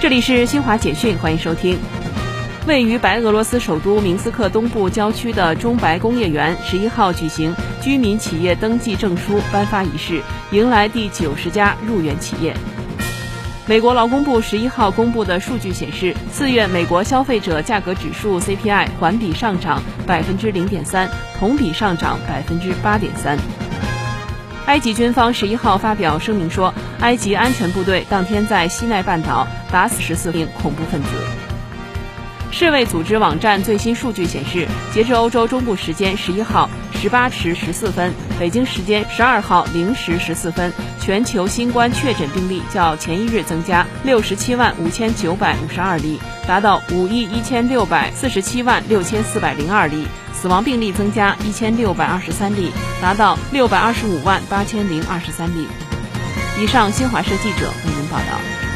这里是新华简讯，欢迎收听。位于白俄罗斯首都明斯克东部郊区的中白工业园，十一号举行居民企业登记证书颁发仪式，迎来第九十家入园企业。美国劳工部十一号公布的数据显示，四月美国消费者价格指数 CPI 环比上涨百分之零点三，同比上涨百分之八点三。埃及军方十一号发表声明说，埃及安全部队当天在西奈半岛打死十四名恐怖分子。世卫组织网站最新数据显示，截至欧洲中部时间十一号十八时十四分，北京时间十二号零时十四分，全球新冠确诊病例较前一日增加六十七万五千九百五十二例，达到五亿一千六百四十七万六千四百零二例；死亡病例增加一千六百二十三例，达到六百二十五万八千零二十三例。以上，新华社记者为您报道。